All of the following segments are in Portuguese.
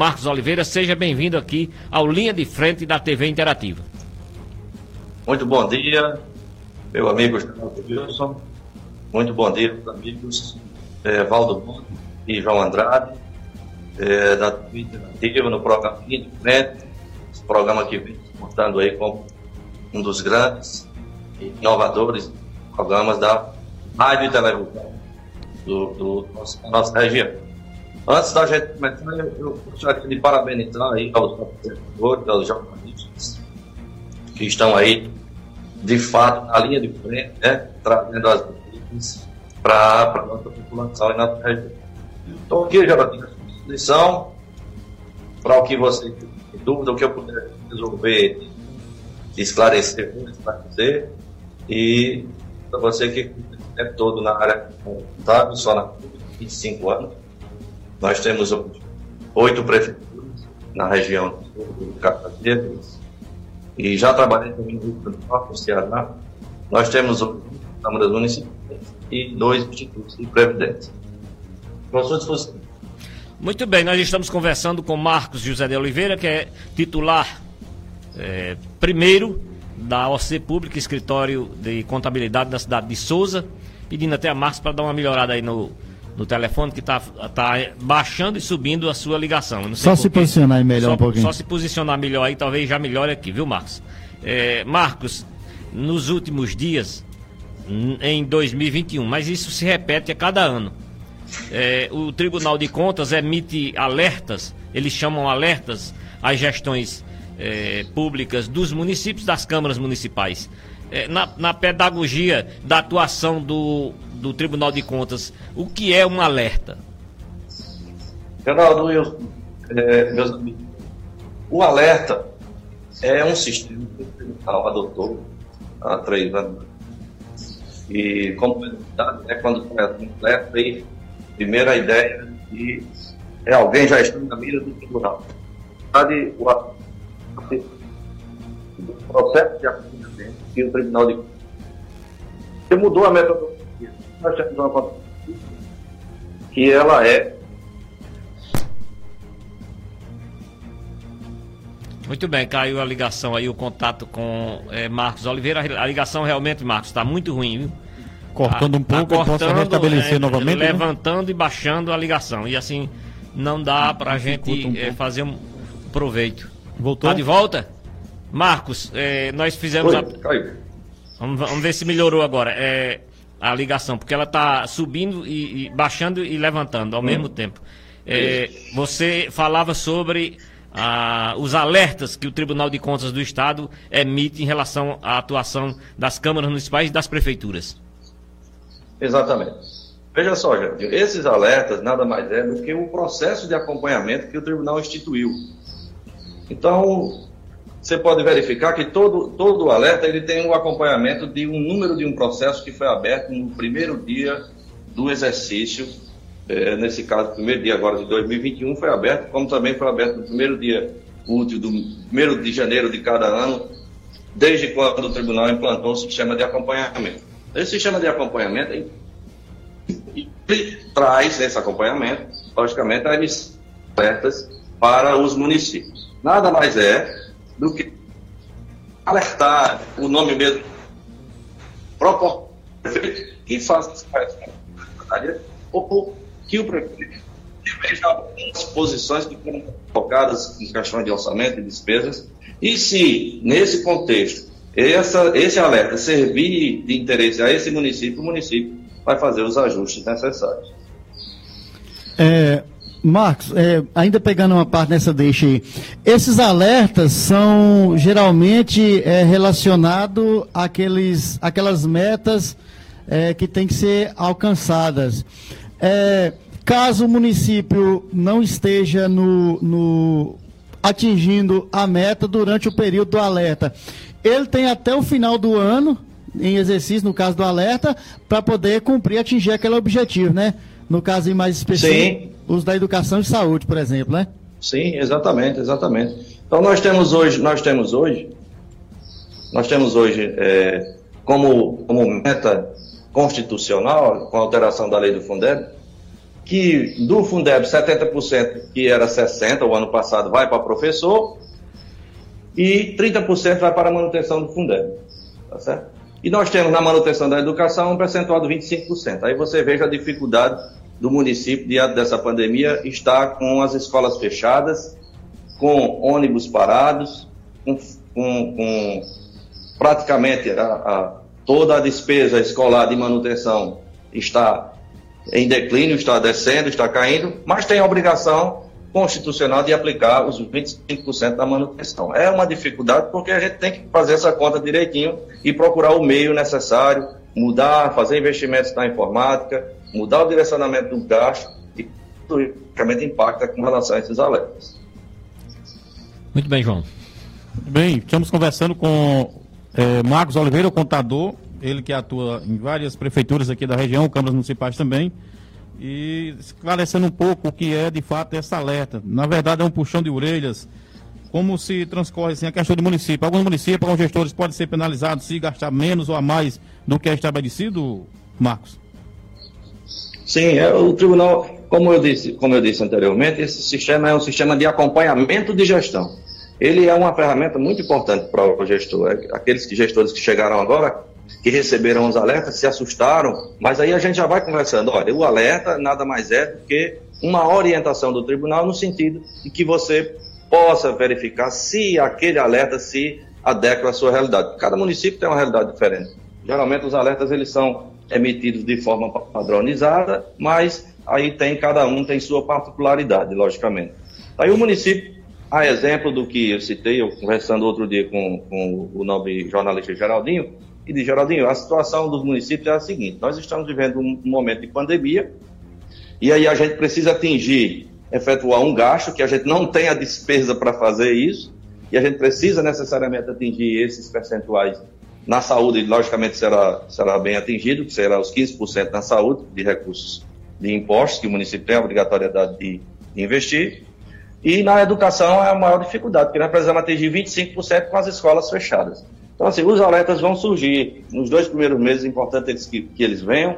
Marcos Oliveira. Seja bem-vindo aqui ao Linha de Frente da TV Interativa. Muito bom dia, meu amigo Wilson. Muito bom dia, meus amigos é, Valdo e João Andrade, é, da TV Interativa, no programa Linha de Frente. Esse programa que vem se mostrando aí como um dos grandes inovadores programas da rádio e televisão do, do da nossa região. Antes da gente começar, eu, gostaria de parabenizar aí aos professores, aos jornalistas que estão aí, de fato, na linha de frente, né, trazendo as notícias para a nossa população e nossa região. Estou aqui, já à disposição para o que você tem dúvida, o que eu puder resolver, esclarecer, esclarecer. E para você que é todo na área contábil, só na 25 anos, nós temos oito prefeituras na região do Cacateiras e já trabalhei também no Rio do Norte, no Ceará. Nós temos câmaras municipais e dois institutos de previdência. Disposição. Muito bem, nós estamos conversando com Marcos José de Oliveira, que é titular é, primeiro da OC Pública, escritório de contabilidade da cidade de Souza, pedindo até a Marcos para dar uma melhorada aí no, no telefone que está tá baixando e subindo a sua ligação. só se posicionar aí melhor só, um pouquinho. Só se posicionar melhor aí, talvez já melhore aqui, viu, Marcos? É, Marcos, nos últimos dias, em 2021, mas isso se repete a cada ano. É, o Tribunal de Contas emite alertas, eles chamam alertas às gestões é, públicas dos municípios, das câmaras municipais. É, na, na, pedagogia da atuação do, do Tribunal de Contas, o que é um alerta? Geraldo, eu, é, meus amigos, o alerta é um sistema que o Tribunal adotou há três anos. E como é quando começa um alerta, aí, primeira ideia de é, alguém já está na mira do tribunal. O processo de acompanhamento que o Tribunal de Contas mudou a metodologia. Nós temos uma conta que ela é Muito bem, caiu a ligação aí, o contato com é, Marcos Oliveira. A ligação realmente, Marcos, está muito ruim, viu? Cortando um tá pouco, tá cortando, posso restabelecer é, novamente? Né? Levantando né? e baixando a ligação. E assim, não dá para a gente um é, fazer um proveito. Voltou? Tá de volta? Marcos, é, nós fizemos. Oi, a... Caiu. Vamos, vamos, ver se melhorou agora. É, a ligação, porque ela está subindo e, e, baixando e levantando ao hum. mesmo tempo. É, você falava sobre ah, os alertas que o Tribunal de Contas do Estado emite em relação à atuação das câmaras municipais e das prefeituras. Exatamente. Veja só, gente, esses alertas nada mais é do que o processo de acompanhamento que o tribunal instituiu. Então, você pode verificar que todo, todo alerta ele tem um acompanhamento de um número de um processo que foi aberto no primeiro dia do exercício. É, nesse caso, primeiro dia agora de 2021 foi aberto, como também foi aberto no primeiro dia útil do primeiro de janeiro de cada ano, desde quando o tribunal implantou o sistema de acompanhamento. Esse sistema de acompanhamento ele traz esse acompanhamento, logicamente, emissão alertas para os municípios. Nada mais é do que alertar o nome mesmo propor que faça essa ou que o prefeito veja algumas posições que foram colocadas em questões de orçamento e despesas e se nesse contexto essa, esse alerta servir de interesse a esse município, o município vai fazer os ajustes necessários. É, Marcos, é, ainda pegando uma parte nessa deixa aí, esses alertas são geralmente é, relacionados àqueles, àquelas metas é, que têm que ser alcançadas. É, caso o município não esteja no, no, atingindo a meta durante o período do alerta, ele tem até o final do ano, em exercício, no caso do alerta, para poder cumprir, atingir aquele objetivo, né? No caso mais específico. Sim os da educação e saúde, por exemplo, né? Sim, exatamente, exatamente. Então nós temos hoje, nós temos hoje, nós temos hoje é, como, como meta constitucional, com a alteração da lei do Fundeb, que do Fundeb 70% que era 60% o ano passado vai para professor e 30% vai para a manutenção do Fundeb. Tá certo? E nós temos na manutenção da educação um percentual de 25%. Aí você veja a dificuldade do município diante dessa pandemia estar com as escolas fechadas, com ônibus parados, com, com, com praticamente a, a, toda a despesa escolar de manutenção está em declínio, está descendo, está caindo, mas tem a obrigação constitucional de aplicar os 25% da manutenção. É uma dificuldade porque a gente tem que fazer essa conta direitinho e procurar o meio necessário, mudar, fazer investimentos na informática, mudar o direcionamento do gasto e tudo realmente impacta com relação a esses alertas. Muito bem, João. Bem, estamos conversando com é, Marcos Oliveira, o contador, ele que atua em várias prefeituras aqui da região, câmaras municipais também, e esclarecendo um pouco o que é de fato essa alerta. Na verdade, é um puxão de orelhas. Como se transcorre assim, a questão do município? Alguns municípios, alguns gestores podem ser penalizados se gastar menos ou a mais do que é estabelecido, Marcos? Sim, é, o tribunal, como eu disse, como eu disse anteriormente, esse sistema é um sistema de acompanhamento de gestão. Ele é uma ferramenta muito importante para o gestor. É, aqueles gestores que chegaram agora que receberam os alertas se assustaram, mas aí a gente já vai conversando. Olha, o alerta nada mais é do que uma orientação do tribunal no sentido de que você possa verificar se aquele alerta se adequa à sua realidade. Cada município tem uma realidade diferente. Geralmente os alertas eles são emitidos de forma padronizada, mas aí tem cada um tem sua particularidade, logicamente. Aí o município, a exemplo do que eu citei, eu conversando outro dia com, com o nobre jornalista Geraldinho, e de Geraldinho, a situação dos municípios é a seguinte: nós estamos vivendo um momento de pandemia, e aí a gente precisa atingir, efetuar um gasto, que a gente não tem a despesa para fazer isso, e a gente precisa necessariamente atingir esses percentuais na saúde, logicamente será, será bem atingido, que será os 15% na saúde, de recursos de impostos, que o município tem a obrigatoriedade de, investir. E na educação é a maior dificuldade, porque nós precisamos atingir 25% com as escolas fechadas. Então, assim, os alertas vão surgir nos dois primeiros meses, é importante eles, que, que eles venham,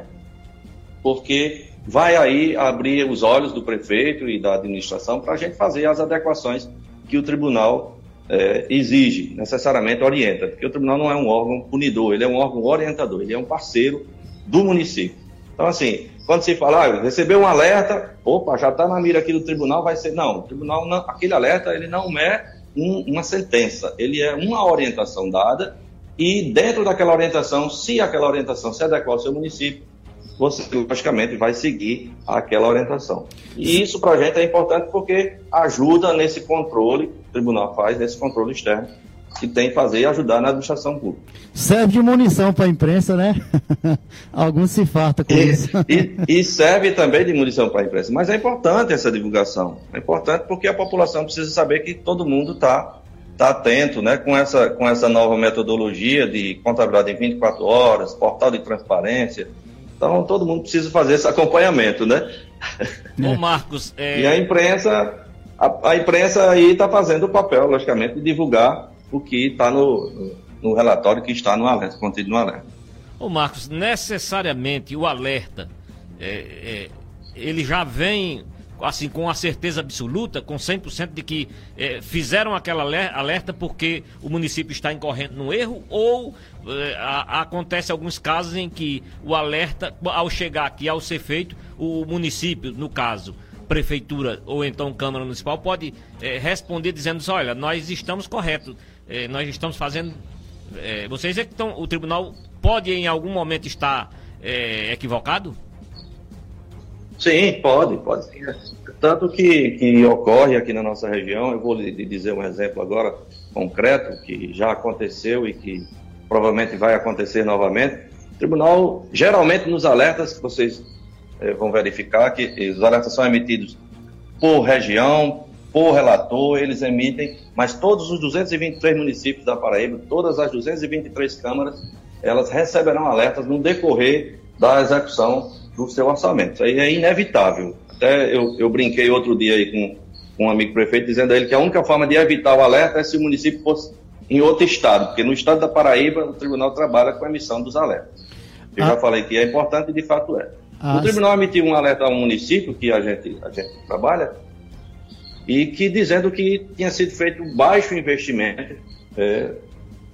porque vai aí abrir os olhos do prefeito e da administração para a gente fazer as adequações que o tribunal é, exige, necessariamente orienta, porque o tribunal não é um órgão punidor, ele é um órgão orientador, ele é um parceiro do município. Então, assim, quando se fala, ah, recebeu um alerta, opa, já está na mira aqui do tribunal, vai ser. Não, o tribunal, não, aquele alerta, ele não é um, uma sentença, ele é uma orientação dada e dentro daquela orientação, se aquela orientação se adequar ao seu município, você logicamente vai seguir aquela orientação. E isso para a gente é importante porque ajuda nesse controle, tribunal faz nesse controle externo que tem que fazer e ajudar na administração pública. Serve de munição para a imprensa, né? Alguns se fartam com e, isso. e, e, serve também de munição para a imprensa. Mas é importante essa divulgação. É importante porque a população precisa saber que todo mundo está tá atento né, com, essa, com essa nova metodologia de contabilidade em 24 horas, portal de transparência. Então, todo mundo precisa fazer esse acompanhamento, né? Ô, Marcos... É... E a imprensa, a, a imprensa aí está fazendo o papel, logicamente, de divulgar o que está no, no, relatório que está no alerta, contido no alerta. Ô Marcos, necessariamente o alerta, é, é, ele já vem assim com a certeza absoluta, com 100% de que é, fizeram aquela alerta porque o município está incorrendo no erro ou é, a, acontece alguns casos em que o alerta, ao chegar aqui, ao ser feito, o município, no caso, prefeitura ou então Câmara Municipal, pode é, responder dizendo assim, olha, nós estamos corretos é, nós estamos fazendo. É, vocês é que estão. O tribunal pode em algum momento estar equivocado? Sim, pode, pode sim. Tanto que, que ocorre aqui na nossa região, eu vou lhe dizer um exemplo agora concreto, que já aconteceu e que provavelmente vai acontecer novamente. O tribunal, geralmente nos alertas que vocês vão verificar, que os alertas são emitidos por região, por relator, eles emitem, mas todos os 223 municípios da Paraíba, todas as 223 câmaras, elas receberão alertas no decorrer da execução do seu orçamento. Isso aí é inevitável. Até eu, eu brinquei outro dia aí com, com um amigo prefeito, dizendo a ele que a única forma de evitar o alerta é se o município fosse em outro estado, porque no estado da Paraíba o tribunal trabalha com a emissão dos alertos. Eu ah. já falei que é importante e de fato é. As... O tribunal emitiu um alerta ao município que a gente, a gente trabalha e que dizendo que tinha sido feito baixo investimento é,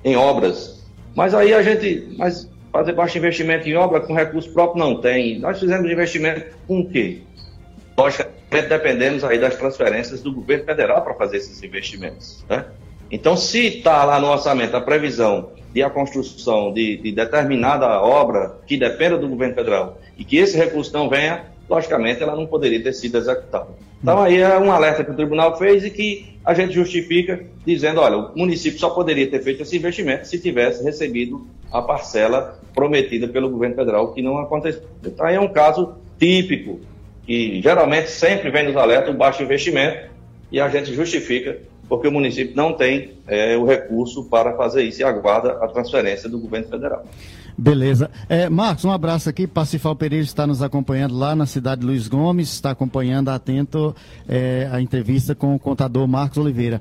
em obras. Mas aí a gente, mas fazer baixo investimento em obra com recurso próprio não tem. Nós fizemos investimento com o quê? Logicamente dependemos aí das transferências do governo federal para fazer esses investimentos. Né? Então, se está lá no orçamento a previsão de a construção de, de, determinada obra que dependa do governo federal e que esse recurso não venha, logicamente ela não poderia ter sido executada. Então aí é um alerta que o tribunal fez e que a gente justifica dizendo, olha, o município só poderia ter feito esse investimento se tivesse recebido a parcela prometida pelo governo federal, que não aconteceu. Então aí é um caso típico, que geralmente sempre vem nos alerta o baixo investimento e a gente justifica porque o município não tem é, o recurso para fazer isso e aguarda a transferência do governo federal. Beleza. É, Marcos, um abraço aqui. Pacifal Pereira está nos acompanhando lá na cidade de Luiz Gomes, está acompanhando atento é, a entrevista com o contador Marcos Oliveira.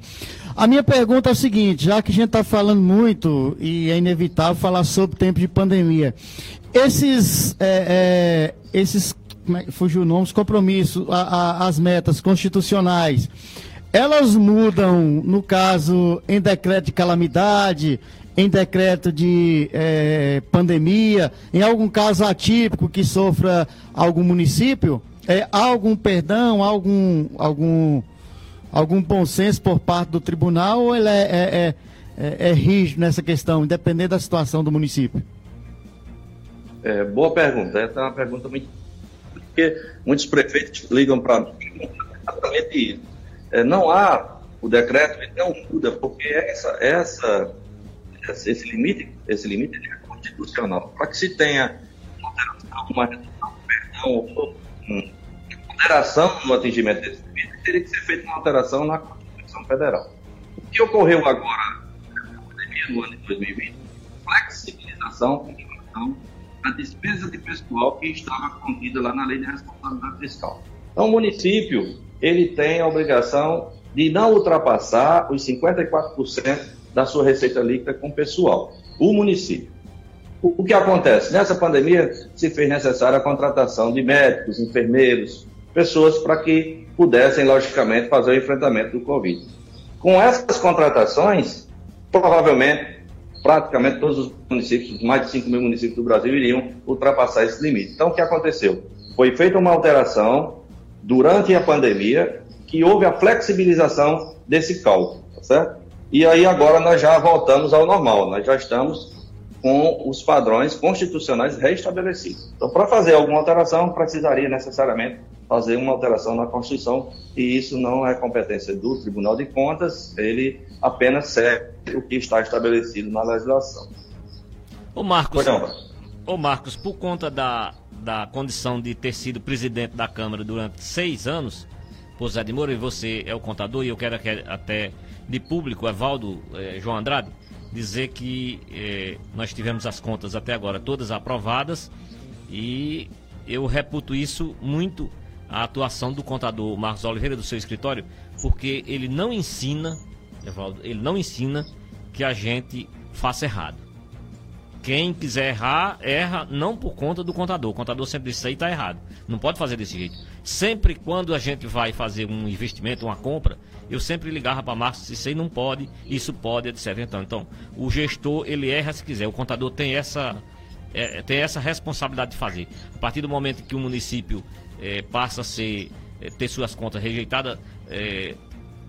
A minha pergunta é o seguinte: já que a gente está falando muito e é inevitável falar sobre o tempo de pandemia, esses, é, é esses como é, fugiu o nome, os compromissos, a, a, as metas constitucionais elas mudam, no caso, em decreto de calamidade, em decreto de é, pandemia, em algum caso atípico que sofra algum município, é, há algum perdão, algum, algum, algum bom senso por parte do tribunal ou ele é, é, é, é rígido nessa questão, independente da situação do município? É, boa pergunta. Essa é uma pergunta muito. Porque muitos prefeitos ligam para mim exatamente isso é, não há o decreto, ele não muda, porque essa, essa, esse limite, esse limite é constitucional. Para que se tenha uma redução, perdão, ou uma no atingimento desse limite, teria que ser feita uma alteração na Constituição Federal. O que ocorreu agora, na pandemia, no ano de 2020, flexibilização com relação à despesa de pessoal que estava contida lá na Lei de Responsabilidade Fiscal. Então, o município ele tem a obrigação de não ultrapassar os 54% da sua receita líquida com pessoal, o município. O, que acontece? Nessa pandemia se fez necessária a contratação de médicos, enfermeiros, pessoas para que pudessem, logicamente, fazer o enfrentamento do Covid. Com essas contratações, provavelmente, praticamente todos os municípios, mais de 5 mil municípios do Brasil, iriam ultrapassar esse limite. Então, o que aconteceu? Foi feita uma alteração durante a pandemia, que houve a flexibilização desse cálculo, tá certo? E aí agora nós já voltamos ao normal, nós já estamos com os padrões constitucionais restabelecidos. Então, para fazer alguma alteração, precisaria necessariamente fazer uma alteração na Constituição, e isso não é competência do Tribunal de Contas, ele apenas segue o que está estabelecido na legislação. Ô Marcos, ô Marcos, por conta da da condição de ter sido presidente da Câmara durante seis anos, por Zé de Moura, e você é o contador, e eu quero até de público, Evaldo eh, João Andrade, dizer que eh, nós tivemos as contas até agora todas aprovadas e eu reputo isso muito a atuação do contador Marcos Oliveira do seu escritório, porque ele não ensina, Evaldo, ele não ensina que a gente faça errado. Quem quiser errar, erra não por conta do contador. O contador sempre disse isso aí está errado. Não pode fazer desse jeito. Sempre quando a gente vai fazer um investimento, uma compra, eu sempre ligava para se isso aí não pode, isso pode, etc. Então, então, o gestor, ele erra se quiser. O contador tem essa, é, tem essa responsabilidade de fazer. A partir do momento que o município é, passa a ser, é, ter suas contas rejeitadas, é,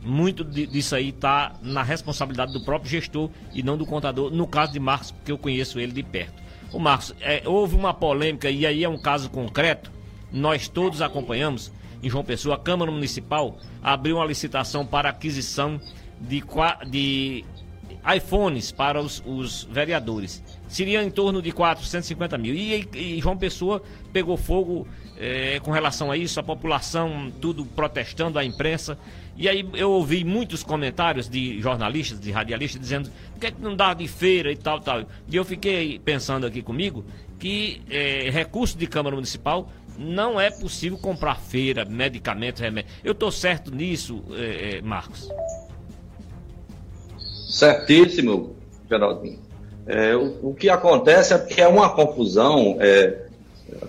muito disso aí está na responsabilidade do próprio gestor e não do contador, no caso de Marcos, porque eu conheço ele de perto. O Marcos, é, houve uma polêmica e aí é um caso concreto, nós todos acompanhamos, em João Pessoa, a Câmara Municipal abriu uma licitação para aquisição de, de iPhones para os, os, vereadores. Seria em torno de 450 mil. E, e João Pessoa pegou fogo é, com relação a isso, a população tudo protestando, a imprensa. E aí eu ouvi muitos comentários de jornalistas, de radialistas, dizendo por que, é que não dá de feira e tal, tal. E eu fiquei pensando aqui comigo que é, recurso de Câmara Municipal não é possível comprar feira, medicamentos, remédios. Eu estou certo nisso, é, é, Marcos? Certíssimo, Geraldinho. É, o, o, que acontece é que é uma confusão, é,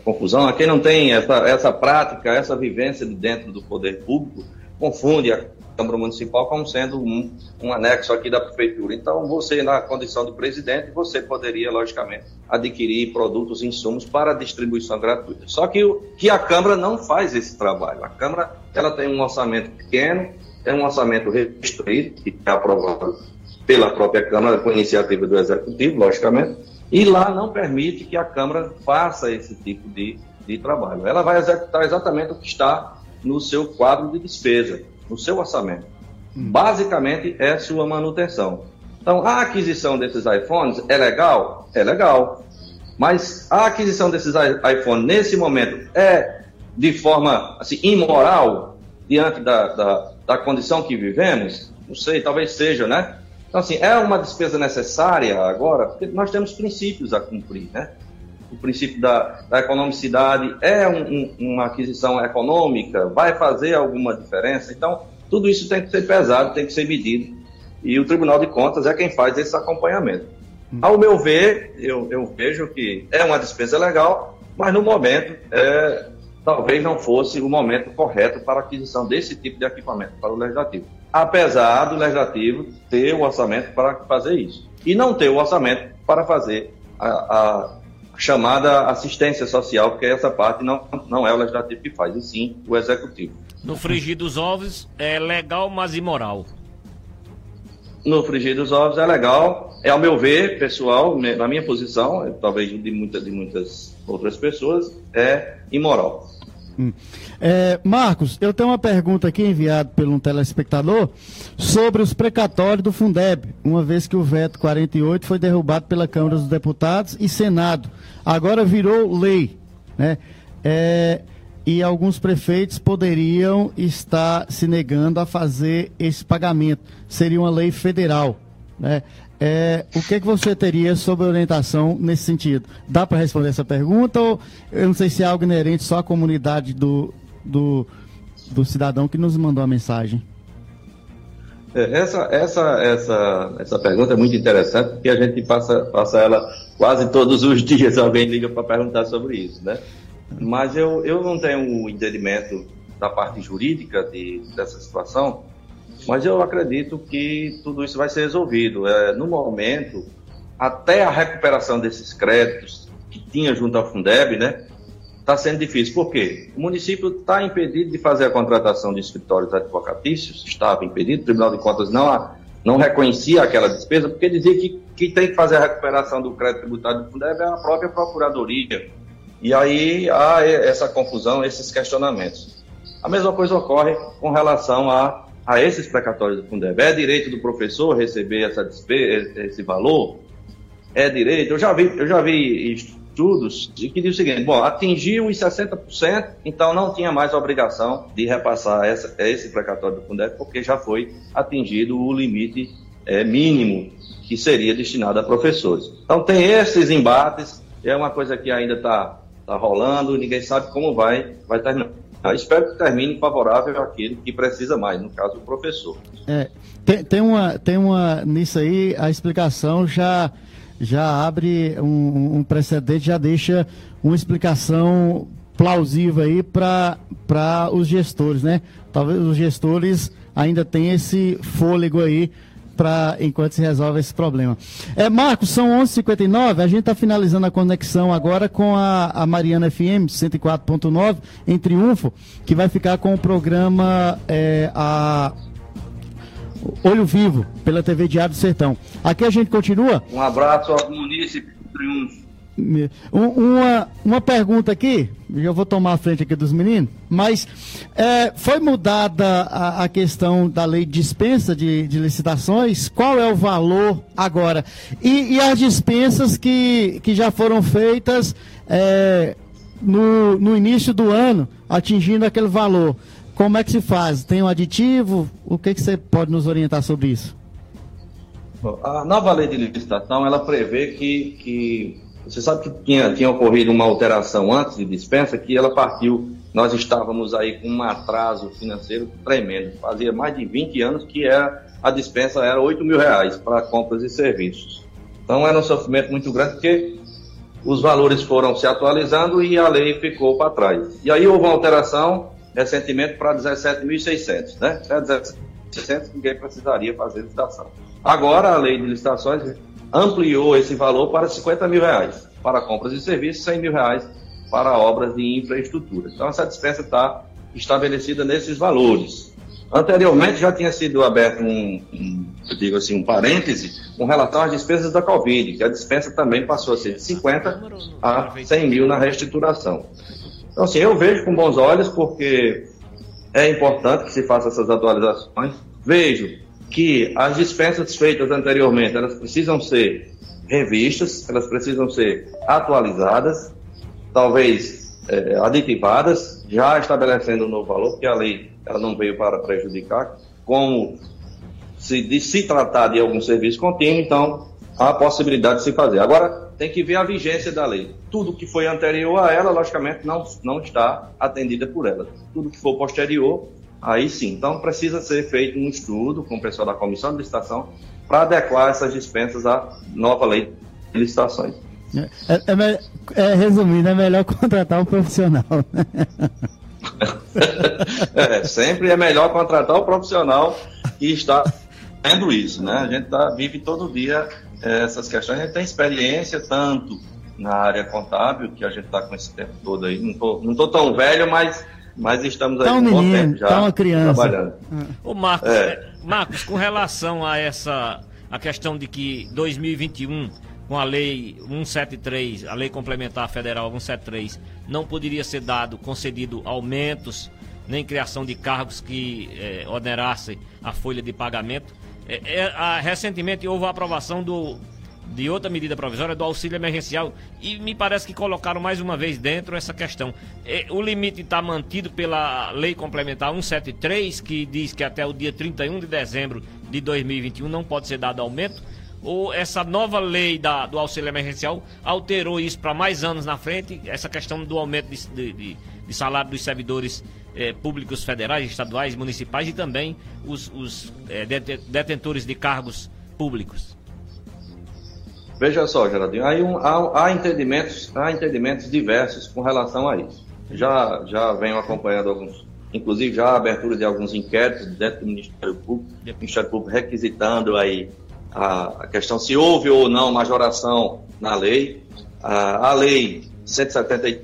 confusão, a quem não tem essa, essa prática, essa vivência de dentro do poder público, confunde a Câmara Municipal como sendo um, um anexo aqui da Prefeitura. Então, você, na condição de presidente, você poderia, logicamente, adquirir produtos e insumos para distribuição gratuita. Só que, que a Câmara não faz esse trabalho. A Câmara ela tem um orçamento pequeno, tem um orçamento restrito, que é aprovado pela própria Câmara, com iniciativa do Executivo, logicamente, e lá não permite que a Câmara faça esse tipo de, de trabalho. Ela vai executar exatamente o que está no seu quadro de despesa, no seu orçamento. Hum. Basicamente é sua manutenção. Então, a aquisição desses iPhones é legal? É legal. Mas a aquisição desses iPhones nesse momento é de forma assim, imoral diante da, da, da condição que vivemos? Não sei, talvez seja, né? Então, assim, é uma despesa necessária agora, porque nós temos princípios a cumprir, né? O princípio da, da economicidade é um, um, uma aquisição econômica, vai fazer alguma diferença. Então, tudo isso tem que ser pesado, tem que ser medido. E o Tribunal de Contas é quem faz esse acompanhamento. Hum. Ao meu ver, eu, eu vejo que é uma despesa legal, mas no momento é, talvez não fosse o momento correto para a aquisição desse tipo de equipamento para o legislativo. Apesar do legislativo ter o orçamento para fazer isso. E não ter o orçamento para fazer a, a chamada assistência social, porque essa parte não, não é o legislativo que faz, e sim o executivo. No frigir dos ovos é legal, mas imoral. No frigir dos ovos é legal, é ao meu ver, pessoal, na minha posição, talvez de, muita, de muitas outras pessoas, é imoral. Hum. É, Marcos, eu tenho uma pergunta aqui enviada por um telespectador sobre os precatórios do Fundeb, uma vez que o veto 48 foi derrubado pela Câmara dos Deputados e Senado. Agora virou lei, né? É, e alguns prefeitos poderiam estar se negando a fazer esse pagamento. Seria uma lei federal, né? É, o que, é que você teria sobre orientação nesse sentido? Dá para responder essa pergunta ou eu não sei se é algo inerente só à comunidade do, do, do cidadão que nos mandou a mensagem? É, essa, essa, essa, essa pergunta é muito interessante porque a gente passa, passa ela quase todos os dias. Alguém liga para perguntar sobre isso, né? Mas eu, eu não tenho o entendimento da parte jurídica de, dessa situação mas eu acredito que tudo isso vai ser resolvido. É, no momento, até a recuperação desses créditos que tinha junto ao Fundeb, né, está sendo difícil. Por quê? O município está impedido de fazer a contratação de escritórios advocatícios, estava impedido, o Tribunal de Contas não, não reconhecia aquela despesa, porque dizia que quem tem que fazer a recuperação do crédito tributário do Fundeb é a própria Procuradoria. E aí há essa confusão, esses questionamentos. A mesma coisa ocorre com relação a a esses precatórios do Fundeb. É direito do professor receber essa despesa, esse valor? É direito? Eu já vi, eu já vi estudos que dizem o seguinte: bom, atingiu os 60%, então não tinha mais obrigação de repassar essa, esse precatório do Fundeb, porque já foi atingido o limite é, mínimo que seria destinado a professores. Então tem esses embates, é uma coisa que ainda está tá rolando, ninguém sabe como vai, vai terminar. Eu espero que termine favorável àquele que precisa mais, no caso o professor. É, tem, tem, uma, tem uma, nisso aí, a explicação já, já abre um, um precedente, já deixa uma explicação plausível aí para os gestores, né? Talvez os gestores ainda tenham esse fôlego aí para enquanto se resolve esse problema. É, Marcos, são 11h59, a gente está finalizando a conexão agora com a, a Mariana FM 104.9 em Triunfo, que vai ficar com o programa é, a Olho Vivo pela TV Diário do Sertão. Aqui a gente continua. Um abraço ao município de Triunfo. Uma, uma pergunta aqui, eu vou tomar a frente aqui dos meninos, mas é, foi mudada a, a, questão da lei de dispensa de, de, licitações? Qual é o valor agora? E, e as dispensas que, que já foram feitas é, no, no início do ano, atingindo aquele valor? Como é que se faz? Tem um aditivo? O que, que você pode nos orientar sobre isso? A nova lei de licitação, ela prevê que, que você sabe que tinha, tinha ocorrido uma alteração antes de dispensa, que ela partiu, nós estávamos aí com um atraso financeiro tremendo. Fazia mais de 20 anos que era, a dispensa era 8 mil reais para compras e serviços. Então era um sofrimento muito grande, porque os valores foram se atualizando e a lei ficou para trás. E aí houve uma alteração recentemente para 17.600, né? Até 17.600 ninguém precisaria fazer licitação. Agora a lei de licitações ampliou esse valor para 50 mil reais para compras de serviços, 100 mil reais para obras de infraestrutura. Então essa dispensa está estabelecida nesses valores. Anteriormente já tinha sido aberto um, um, digo assim, um parêntese com relação às despesas da Covid, que a dispensa também passou a ser de 50 a 100 mil na reestruturação. Então, assim, eu vejo com bons olhos, porque é importante que se faça essas atualizações. Vejo que as dispensas feitas anteriormente, elas precisam ser revistas, elas precisam ser atualizadas, talvez é, aditivadas, já estabelecendo um novo valor, porque a lei ela não veio para prejudicar, como se, de se tratar de algum serviço contínuo, então há a possibilidade de se fazer. Agora, tem que ver a vigência da lei. Tudo que foi anterior a ela, logicamente, não, não está atendida por ela. Tudo que for posterior, aí sim. Então, precisa ser feito um estudo com o pessoal da comissão de licitação para adequar essas dispensas à nova lei de licitações. É, é, é, resumindo, é melhor contratar um profissional. Né? é, sempre é melhor contratar o um profissional que está vendo isso, né? A gente tá, vive todo dia é, essas questões, a gente tem experiência tanto na área contábil, que a gente está com esse tempo todo aí. Não tô, não tô tão velho, mas, mas estamos aí tá um com menino, tempo já tá uma criança. trabalhando. Ô Marcos, é. Marcos, com relação a essa a questão de que 2021 com a lei 173, a lei complementar federal 173, não poderia ser dado, concedido aumentos, nem criação de cargos que eh, onerassem a folha de pagamento. É, é, a, recentemente houve a aprovação do, de outra medida provisória do auxílio emergencial e me parece que colocaram mais uma vez dentro essa questão. É, o limite está mantido pela lei complementar 173, que diz que até o dia 31 de dezembro de 2021 não pode ser dado aumento ou essa nova lei da, do auxílio emergencial alterou isso para mais anos na frente, essa questão do aumento de, de, de salário dos servidores eh, públicos federais, estaduais, municipais e também os, os eh, detentores de cargos públicos? Veja só, Geraldinho, aí um, há, há, entendimentos, há entendimentos diversos com relação a isso. Já, já venho acompanhando alguns, inclusive já a abertura de alguns inquéritos dentro do Ministério Público, o Ministério Público requisitando aí a, questão se houve ou não majoração na lei. A, a lei 170 de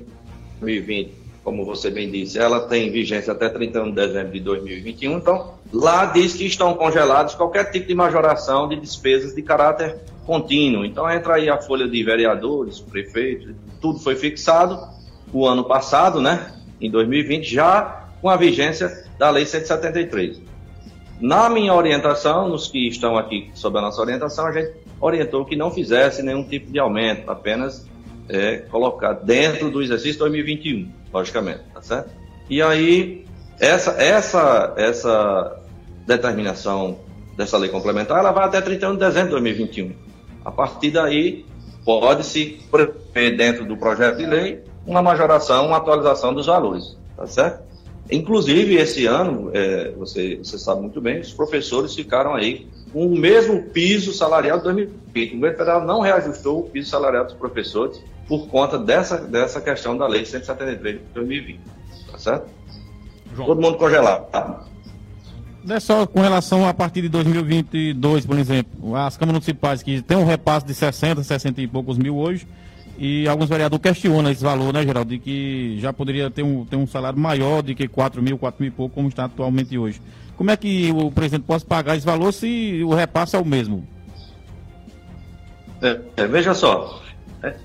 2020, como você bem disse, ela tem vigência até 31 de dezembro de 2021. Então, lá diz que estão congelados qualquer tipo de majoração de despesas de caráter contínuo. Então, entra aí a folha de vereadores, prefeitos, tudo foi fixado o ano passado, né? Em 2020, já com a vigência da Lei 173. Na minha orientação, nos que estão aqui sob a nossa orientação, a gente orientou que não fizesse nenhum tipo de aumento, apenas é, colocar dentro do exercício 2021, logicamente, tá certo? E aí, essa, essa, essa determinação dessa lei complementar, ela vai até 31 de dezembro de 2021. A partir daí, pode-se prever dentro do projeto de lei uma majoração, uma atualização dos valores, tá certo? Inclusive, esse ano, é, você, você sabe muito bem, os professores ficaram aí com o mesmo piso salarial de 2020. O governo federal não reajustou o piso salarial dos professores por conta dessa, dessa questão da lei 173 de 2020. Tá certo? João. Todo mundo congelado. Tá? Não é só com relação a partir de 2022, por exemplo, as câmaras municipais que tem um repasse de 60, 60 e poucos mil hoje, e alguns vereadores questionam esse valor, né, Geraldo? De que já poderia ter um, ter um salário maior do que 4 mil, 4 mil e pouco, como está atualmente hoje. Como é que o presidente pode pagar esse valor se o repasse é o mesmo? É, é, veja só, é,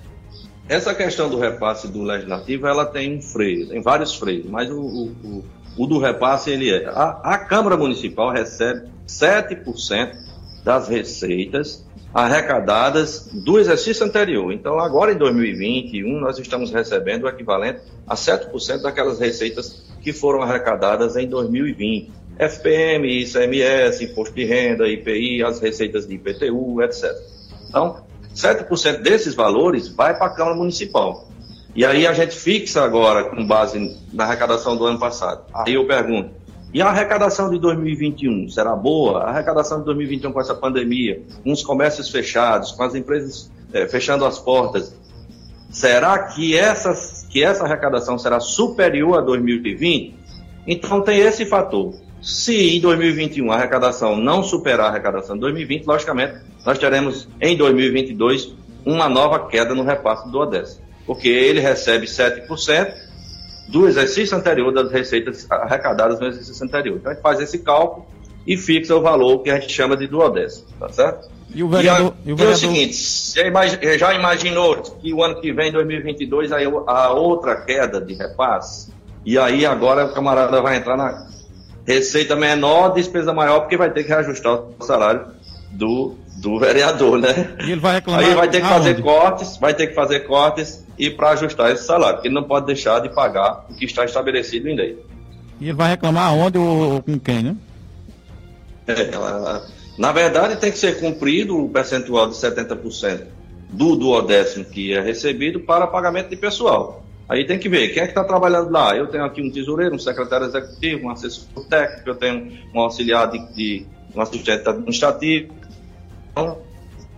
essa questão do repasse do legislativo, ela tem um freio, tem vários freios, mas o, o, o do repasse, ele é. A, a Câmara Municipal recebe 7% das receitas arrecadadas do exercício anterior. Então, agora em 2021, nós estamos recebendo o equivalente a 7% daquelas receitas que foram arrecadadas em 2020. FPM, ICMS, Imposto de Renda, IPI, as receitas de IPTU, etc. Então, 7% desses valores vai para a Câmara Municipal. E aí a gente fixa agora, com base na arrecadação do ano passado. Aí eu pergunto, e a arrecadação de 2021 será boa? A arrecadação de 2021 com essa pandemia, com os comércios fechados, com as empresas é, fechando as portas, será que, essas, que essa arrecadação será superior a 2020? Então tem esse fator. Se em 2021 a arrecadação não superar a arrecadação de 2020, logicamente nós teremos em 2022 uma nova queda no repasse do ODS, porque ele recebe 7% do exercício anterior das receitas arrecadadas no exercício anterior. Então a gente faz esse cálculo e fixa o valor que a gente chama de duodécimo, tá certo? E o vereador... E, a, e o vereador... é o seguinte, já imaginou que o ano que vem, 2022, aí a outra queda de repasse? E aí agora o camarada vai entrar na receita menor, despesa maior, porque vai ter que reajustar o salário do, do vereador, né? E ele vai reclamar Aí vai ter que aonde? fazer cortes, vai ter que fazer cortes e para ajustar esse salário, porque ele não pode deixar de pagar o que está estabelecido em lei. E ele vai reclamar aonde ou, ou com quem, né? É, ela, na verdade, tem que ser cumprido o percentual de 70% do duodécimo que é recebido para pagamento de pessoal. Aí tem que ver quem é que está trabalhando lá. Eu tenho aqui um tesoureiro, um secretário executivo, um assessor técnico, eu tenho um auxiliar de, de um assistente administrativo. Então,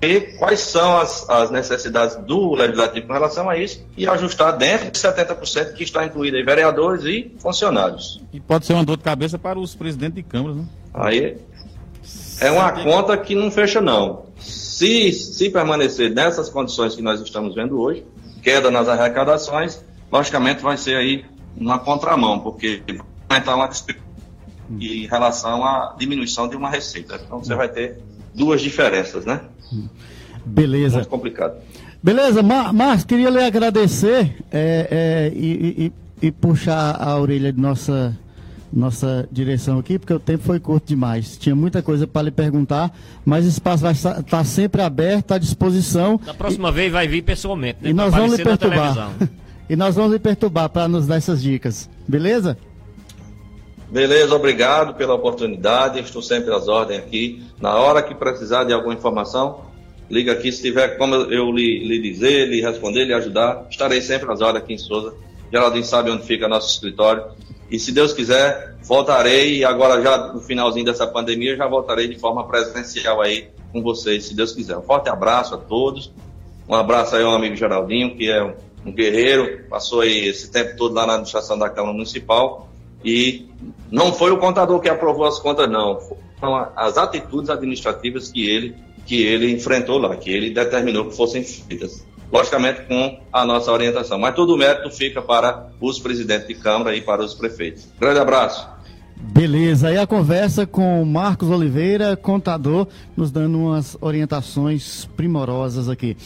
ver quais são as, as, necessidades do legislativo com relação a isso e ajustar dentro de 70% que está incluído aí vereadores e funcionários. E pode ser uma dor de cabeça para os presidentes de câmaras, né? Aí é uma conta que não fecha, não. Se, se permanecer nessas condições que nós estamos vendo hoje, queda nas arrecadações, logicamente vai ser aí uma contramão, porque vai entrar uma em relação à diminuição de uma receita. Então você vai ter duas diferenças, né? Beleza. Muito complicado. Beleza, Márcio, queria lhe agradecer é, é, e, e, e, puxar a orelha de nossa, nossa direção aqui, porque o tempo foi curto demais. Tinha muita coisa para lhe perguntar, mas o espaço vai estar tá sempre aberto, à disposição. Da próxima e, vez vai vir pessoalmente, né? E nós vamos lhe perturbar. e nós vamos lhe perturbar para nos dar essas dicas. Beleza? Beleza, obrigado pela oportunidade. Estou sempre às ordens aqui. Na hora que precisar de alguma informação, liga aqui. Se tiver como eu lhe, lhe dizer, lhe responder, lhe ajudar, estarei sempre às ordens aqui em Souza. Geraldinho sabe onde fica nosso escritório. E se Deus quiser, voltarei. E agora, já no finalzinho dessa pandemia, já voltarei de forma presencial aí com vocês, se Deus quiser. Um forte abraço a todos. Um abraço aí ao amigo Geraldinho, que é um guerreiro, passou aí esse tempo todo lá na administração da Câmara Municipal e não foi o contador que aprovou as contas, não. Foram as atitudes administrativas que ele, que ele enfrentou lá, que ele determinou que fossem feitas. Logicamente com a nossa orientação. Mas todo o mérito fica para os presidentes de Câmara e para os prefeitos. Grande abraço. Beleza, aí a conversa com Marcos Oliveira, contador, nos dando umas orientações primorosas aqui.